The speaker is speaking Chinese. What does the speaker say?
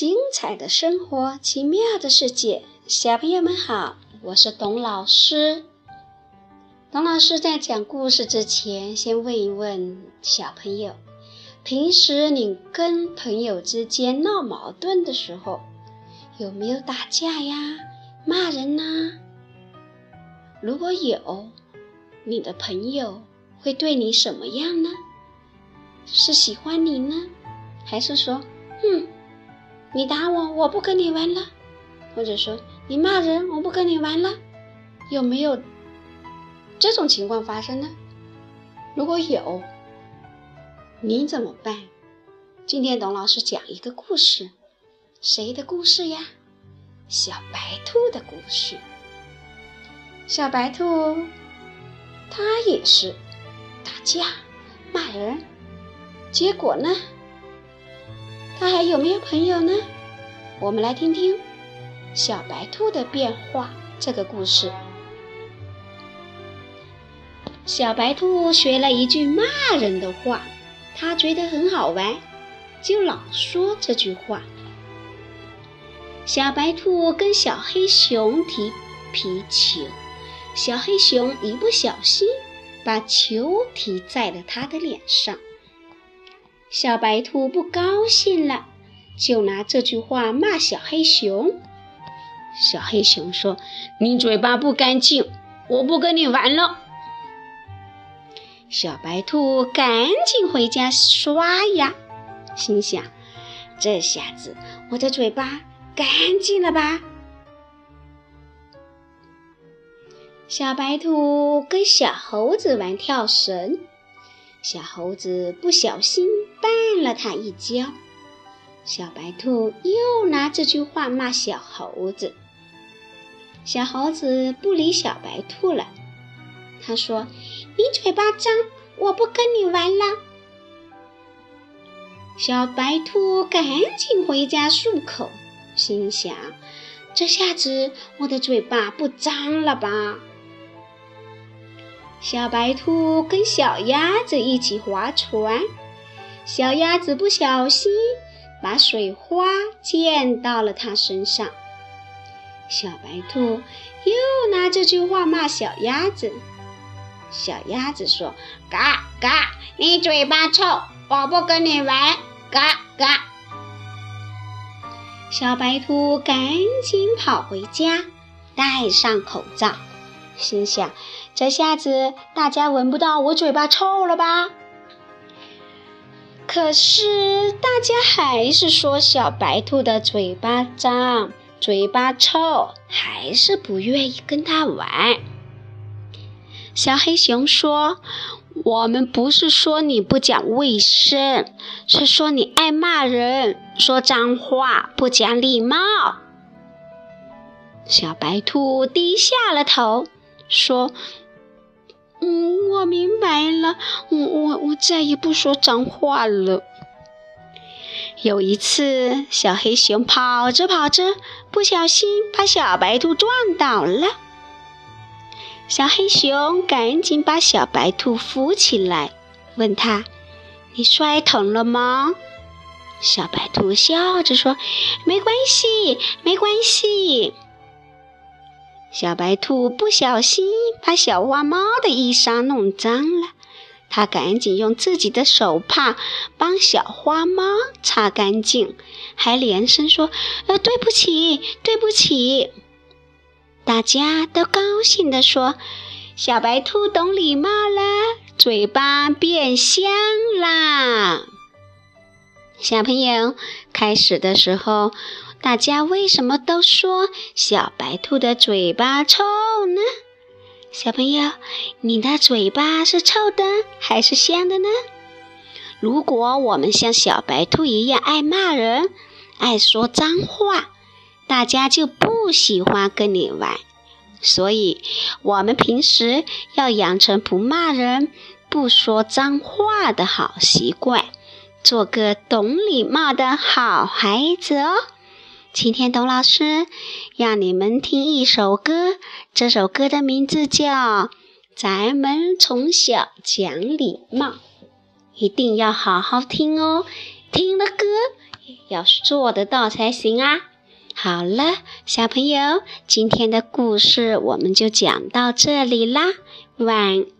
精彩的生活，奇妙的世界，小朋友们好，我是董老师。董老师在讲故事之前，先问一问小朋友：平时你跟朋友之间闹矛盾的时候，有没有打架呀、骂人呐？如果有，你的朋友会对你什么样呢？是喜欢你呢，还是说，哼，你打我，我不跟你玩了？或者说你骂人，我不跟你玩了？有没有这种情况发生呢？如果有，你怎么办？今天董老师讲一个故事，谁的故事呀？小白兔的故事。小白兔，它也是打架、骂人。结果呢？他还有没有朋友呢？我们来听听小白兔的变化这个故事。小白兔学了一句骂人的话，他觉得很好玩，就老说这句话。小白兔跟小黑熊踢皮球，小黑熊一不小心把球踢在了他的脸上。小白兔不高兴了，就拿这句话骂小黑熊。小黑熊说：“你嘴巴不干净，我不跟你玩了。”小白兔赶紧回家刷牙，心想：“这下子我的嘴巴干净了吧？”小白兔跟小猴子玩跳绳。小猴子不小心绊了他一跤，小白兔又拿这句话骂小猴子。小猴子不理小白兔了，他说：“你嘴巴脏，我不跟你玩了。”小白兔赶紧回家漱口，心想：“这下子我的嘴巴不脏了吧？”小白兔跟小鸭子一起划船，小鸭子不小心把水花溅到了它身上。小白兔又拿这句话骂小鸭子。小鸭子说：“嘎嘎，你嘴巴臭，我不跟你玩。”嘎嘎。小白兔赶紧跑回家，戴上口罩。心想：这下子大家闻不到我嘴巴臭了吧？可是大家还是说小白兔的嘴巴脏、嘴巴臭，还是不愿意跟他玩。小黑熊说：“我们不是说你不讲卫生，是说你爱骂人，说脏话，不讲礼貌。”小白兔低下了头。说：“嗯，我明白了，我我我再也不说脏话了。”有一次，小黑熊跑着跑着，不小心把小白兔撞倒了。小黑熊赶紧把小白兔扶起来，问他：“你摔疼了吗？”小白兔笑着说：“没关系，没关系。”小白兔不小心把小花猫的衣裳弄脏了，它赶紧用自己的手帕帮小花猫擦干净，还连声说：“呃，对不起，对不起。”大家都高兴地说：“小白兔懂礼貌了，嘴巴变香啦。”小朋友，开始的时候。大家为什么都说小白兔的嘴巴臭呢？小朋友，你的嘴巴是臭的还是香的呢？如果我们像小白兔一样爱骂人、爱说脏话，大家就不喜欢跟你玩。所以，我们平时要养成不骂人、不说脏话的好习惯，做个懂礼貌的好孩子哦。今天董老师让你们听一首歌，这首歌的名字叫《咱们从小讲礼貌》，一定要好好听哦。听了歌要做得到才行啊！好了，小朋友，今天的故事我们就讲到这里啦，晚安。